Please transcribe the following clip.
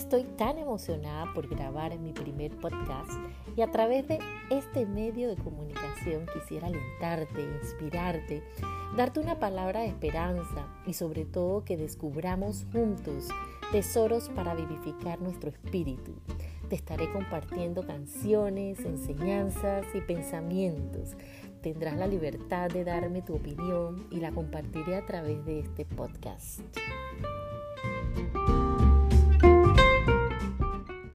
Estoy tan emocionada por grabar mi primer podcast y a través de este medio de comunicación quisiera alentarte, inspirarte, darte una palabra de esperanza y sobre todo que descubramos juntos tesoros para vivificar nuestro espíritu. Te estaré compartiendo canciones, enseñanzas y pensamientos. Tendrás la libertad de darme tu opinión y la compartiré a través de este podcast.